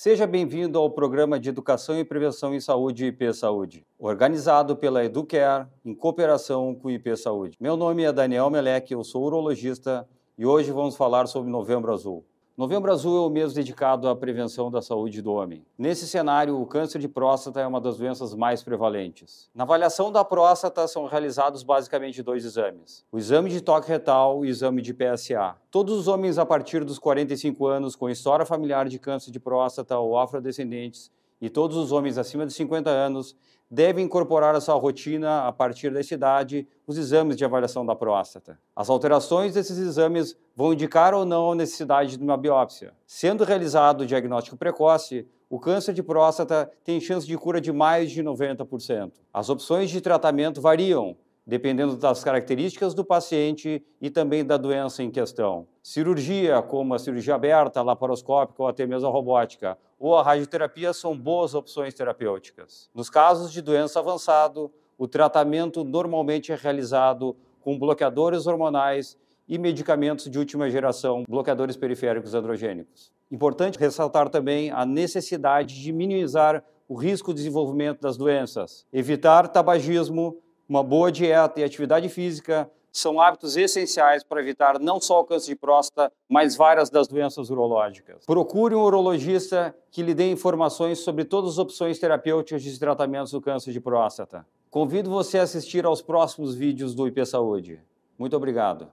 Seja bem-vindo ao programa de Educação e Prevenção em Saúde IP Saúde, organizado pela Educare em cooperação com o IP Saúde. Meu nome é Daniel Melec, eu sou urologista e hoje vamos falar sobre Novembro Azul. Novembro Azul é o mês dedicado à prevenção da saúde do homem. Nesse cenário, o câncer de próstata é uma das doenças mais prevalentes. Na avaliação da próstata são realizados basicamente dois exames: o exame de toque retal e o exame de PSA. Todos os homens a partir dos 45 anos com história familiar de câncer de próstata ou afrodescendentes e todos os homens acima de 50 anos devem incorporar à sua rotina, a partir dessa idade, os exames de avaliação da próstata. As alterações desses exames vão indicar ou não a necessidade de uma biópsia. Sendo realizado o diagnóstico precoce, o câncer de próstata tem chance de cura de mais de 90%. As opções de tratamento variam, dependendo das características do paciente e também da doença em questão. Cirurgia, como a cirurgia aberta, laparoscópica ou até mesmo a robótica, ou a radioterapia são boas opções terapêuticas. Nos casos de doença avançado, o tratamento normalmente é realizado com bloqueadores hormonais e medicamentos de última geração, bloqueadores periféricos androgênicos. Importante ressaltar também a necessidade de minimizar o risco de desenvolvimento das doenças, evitar tabagismo, uma boa dieta e atividade física são hábitos essenciais para evitar não só o câncer de próstata, mas várias das doenças urológicas. Procure um urologista que lhe dê informações sobre todas as opções terapêuticas de tratamentos do câncer de próstata. Convido você a assistir aos próximos vídeos do IP Saúde. Muito obrigado.